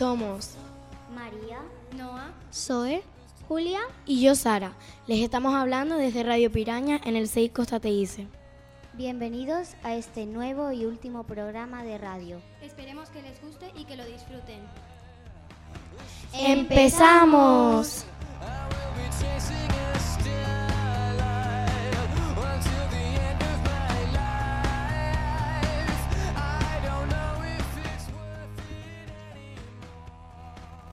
Somos María, Noah, Zoe Julia. y yo, Sara. Les estamos hablando desde Radio Piraña en el 6 Costa Bienvenidos a este nuevo y último programa de radio. esperemos que les guste y que lo disfruten. ¡Empezamos!